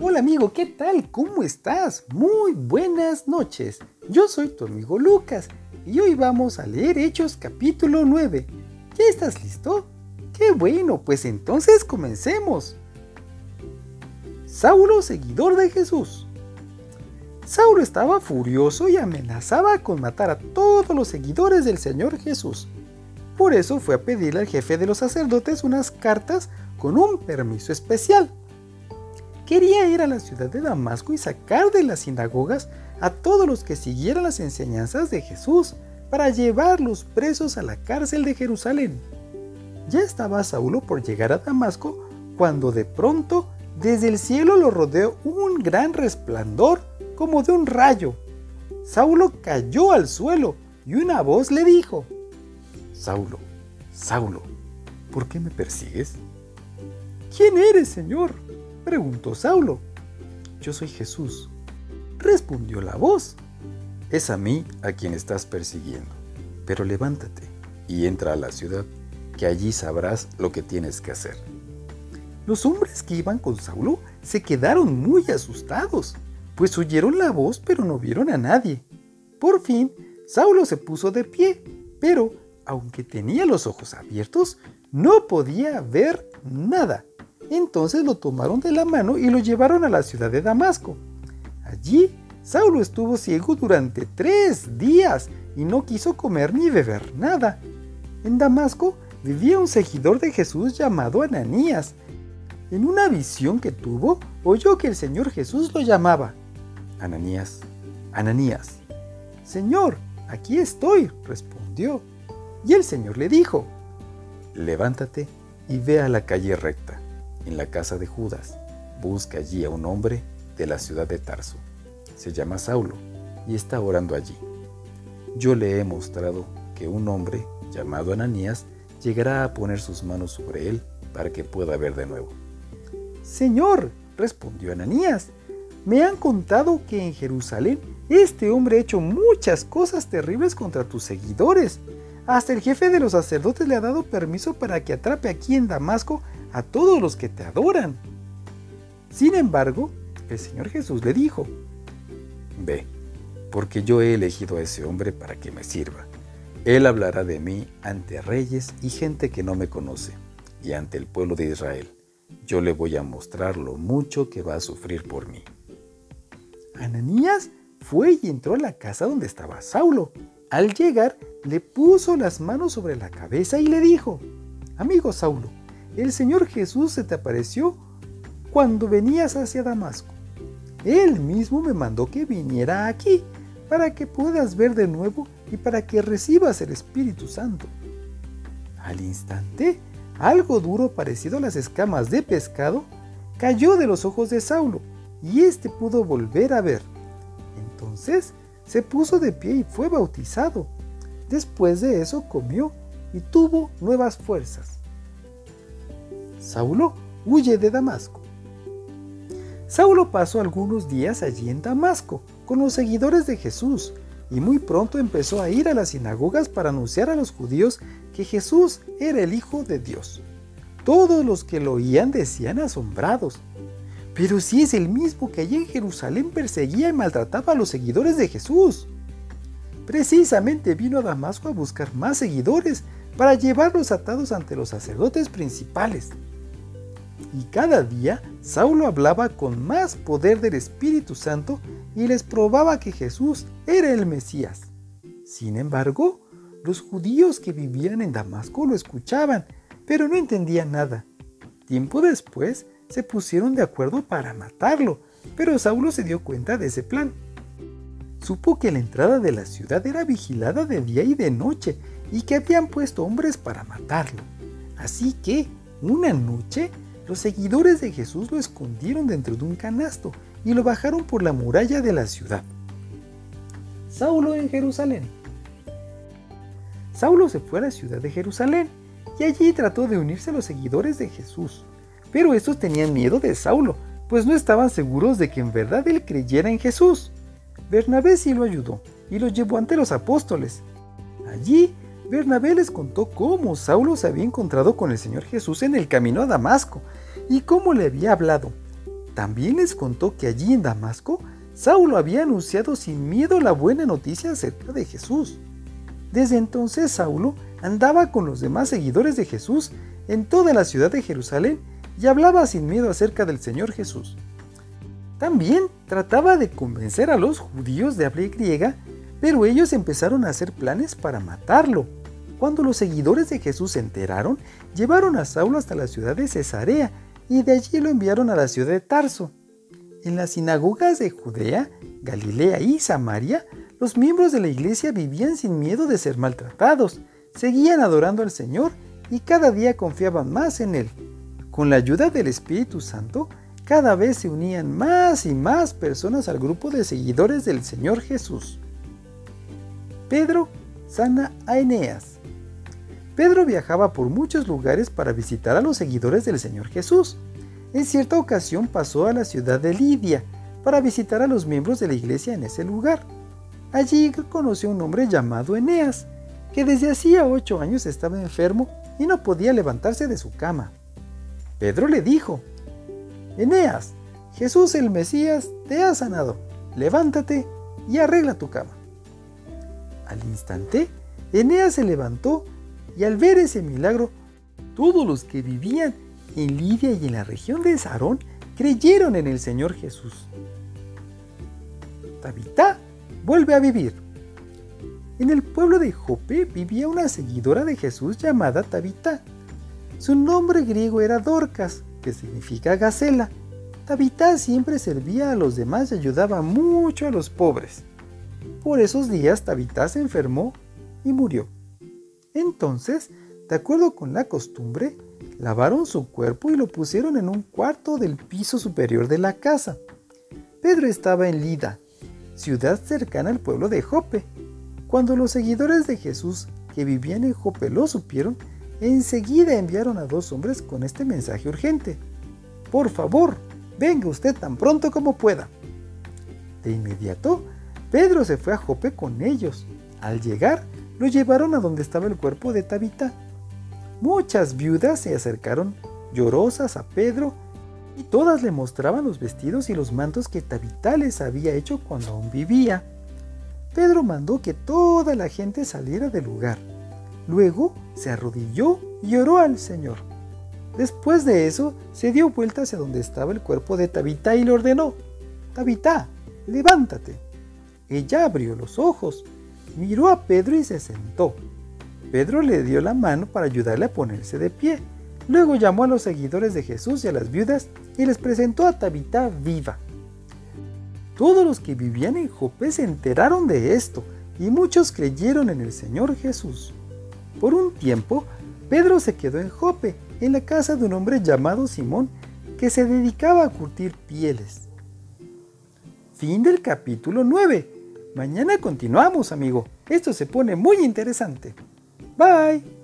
Hola amigo, ¿qué tal? ¿Cómo estás? Muy buenas noches. Yo soy tu amigo Lucas y hoy vamos a leer Hechos capítulo 9. ¿Ya estás listo? Qué bueno, pues entonces comencemos. Saulo, seguidor de Jesús. Saulo estaba furioso y amenazaba con matar a todos los seguidores del Señor Jesús. Por eso fue a pedirle al jefe de los sacerdotes unas cartas con un permiso especial quería ir a la ciudad de Damasco y sacar de las sinagogas a todos los que siguieran las enseñanzas de Jesús para llevarlos presos a la cárcel de Jerusalén. Ya estaba Saulo por llegar a Damasco cuando de pronto desde el cielo lo rodeó un gran resplandor como de un rayo. Saulo cayó al suelo y una voz le dijo, Saulo, Saulo, ¿por qué me persigues? ¿Quién eres, Señor? Preguntó Saulo. Yo soy Jesús, respondió la voz. Es a mí a quien estás persiguiendo, pero levántate y entra a la ciudad, que allí sabrás lo que tienes que hacer. Los hombres que iban con Saulo se quedaron muy asustados, pues oyeron la voz pero no vieron a nadie. Por fin, Saulo se puso de pie, pero aunque tenía los ojos abiertos, no podía ver nada. Entonces lo tomaron de la mano y lo llevaron a la ciudad de Damasco. Allí, Saulo estuvo ciego durante tres días y no quiso comer ni beber nada. En Damasco vivía un seguidor de Jesús llamado Ananías. En una visión que tuvo, oyó que el Señor Jesús lo llamaba. Ananías, Ananías. Señor, aquí estoy, respondió. Y el Señor le dijo, levántate y ve a la calle recta en la casa de Judas. Busca allí a un hombre de la ciudad de Tarso. Se llama Saulo y está orando allí. Yo le he mostrado que un hombre llamado Ananías llegará a poner sus manos sobre él para que pueda ver de nuevo. Señor, respondió Ananías, me han contado que en Jerusalén este hombre ha hecho muchas cosas terribles contra tus seguidores. Hasta el jefe de los sacerdotes le ha dado permiso para que atrape aquí en Damasco a todos los que te adoran. Sin embargo, el Señor Jesús le dijo, Ve, porque yo he elegido a ese hombre para que me sirva. Él hablará de mí ante reyes y gente que no me conoce, y ante el pueblo de Israel. Yo le voy a mostrar lo mucho que va a sufrir por mí. Ananías fue y entró a la casa donde estaba Saulo. Al llegar, le puso las manos sobre la cabeza y le dijo, Amigo Saulo, el Señor Jesús se te apareció cuando venías hacia Damasco. Él mismo me mandó que viniera aquí para que puedas ver de nuevo y para que recibas el Espíritu Santo. Al instante, algo duro parecido a las escamas de pescado cayó de los ojos de Saulo y éste pudo volver a ver. Entonces se puso de pie y fue bautizado. Después de eso comió y tuvo nuevas fuerzas. Saulo huye de Damasco. Saulo pasó algunos días allí en Damasco con los seguidores de Jesús y muy pronto empezó a ir a las sinagogas para anunciar a los judíos que Jesús era el Hijo de Dios. Todos los que lo oían decían asombrados, pero si es el mismo que allí en Jerusalén perseguía y maltrataba a los seguidores de Jesús. Precisamente vino a Damasco a buscar más seguidores para llevarlos atados ante los sacerdotes principales. Y cada día Saulo hablaba con más poder del Espíritu Santo y les probaba que Jesús era el Mesías. Sin embargo, los judíos que vivían en Damasco lo escuchaban, pero no entendían nada. Tiempo después se pusieron de acuerdo para matarlo, pero Saulo se dio cuenta de ese plan. Supo que la entrada de la ciudad era vigilada de día y de noche y que habían puesto hombres para matarlo. Así que, una noche, los seguidores de Jesús lo escondieron dentro de un canasto y lo bajaron por la muralla de la ciudad. Saulo en Jerusalén. Saulo se fue a la ciudad de Jerusalén y allí trató de unirse a los seguidores de Jesús. Pero estos tenían miedo de Saulo, pues no estaban seguros de que en verdad él creyera en Jesús. Bernabé sí lo ayudó y lo llevó ante los apóstoles. Allí Bernabé les contó cómo Saulo se había encontrado con el Señor Jesús en el camino a Damasco y cómo le había hablado. También les contó que allí en Damasco, Saulo había anunciado sin miedo la buena noticia acerca de Jesús. Desde entonces Saulo andaba con los demás seguidores de Jesús en toda la ciudad de Jerusalén y hablaba sin miedo acerca del Señor Jesús. También trataba de convencer a los judíos de habla griega, pero ellos empezaron a hacer planes para matarlo. Cuando los seguidores de Jesús se enteraron, llevaron a Saulo hasta la ciudad de Cesarea y de allí lo enviaron a la ciudad de Tarso. En las sinagogas de Judea, Galilea y Samaria, los miembros de la iglesia vivían sin miedo de ser maltratados, seguían adorando al Señor y cada día confiaban más en Él. Con la ayuda del Espíritu Santo, cada vez se unían más y más personas al grupo de seguidores del Señor Jesús. Pedro sana a Eneas. Pedro viajaba por muchos lugares para visitar a los seguidores del Señor Jesús. En cierta ocasión pasó a la ciudad de Lidia para visitar a los miembros de la iglesia en ese lugar. Allí conoció a un hombre llamado Eneas, que desde hacía ocho años estaba enfermo y no podía levantarse de su cama. Pedro le dijo, Eneas, Jesús el Mesías te ha sanado, levántate y arregla tu cama. Al instante, Eneas se levantó y al ver ese milagro, todos los que vivían en Lidia y en la región de Sarón creyeron en el Señor Jesús. Tabitá vuelve a vivir. En el pueblo de Jope vivía una seguidora de Jesús llamada Tabitá. Su nombre griego era Dorcas, que significa gacela. Tabitá siempre servía a los demás y ayudaba mucho a los pobres. Por esos días Tabitá se enfermó y murió. Entonces, de acuerdo con la costumbre, lavaron su cuerpo y lo pusieron en un cuarto del piso superior de la casa. Pedro estaba en Lida, ciudad cercana al pueblo de Jope. Cuando los seguidores de Jesús que vivían en Jope lo supieron, enseguida enviaron a dos hombres con este mensaje urgente. Por favor, venga usted tan pronto como pueda. De inmediato, Pedro se fue a Jope con ellos. Al llegar, lo llevaron a donde estaba el cuerpo de Tabita. Muchas viudas se acercaron llorosas a Pedro y todas le mostraban los vestidos y los mantos que Tabita les había hecho cuando aún vivía. Pedro mandó que toda la gente saliera del lugar. Luego se arrodilló y oró al Señor. Después de eso, se dio vuelta hacia donde estaba el cuerpo de Tabita y le ordenó, Tabita, levántate. Ella abrió los ojos miró a Pedro y se sentó. Pedro le dio la mano para ayudarle a ponerse de pie. Luego llamó a los seguidores de Jesús y a las viudas y les presentó a Tabitá viva. Todos los que vivían en Jope se enteraron de esto y muchos creyeron en el Señor Jesús. Por un tiempo, Pedro se quedó en Jope, en la casa de un hombre llamado Simón, que se dedicaba a curtir pieles. Fin del capítulo 9. Mañana continuamos, amigo. Esto se pone muy interesante. Bye.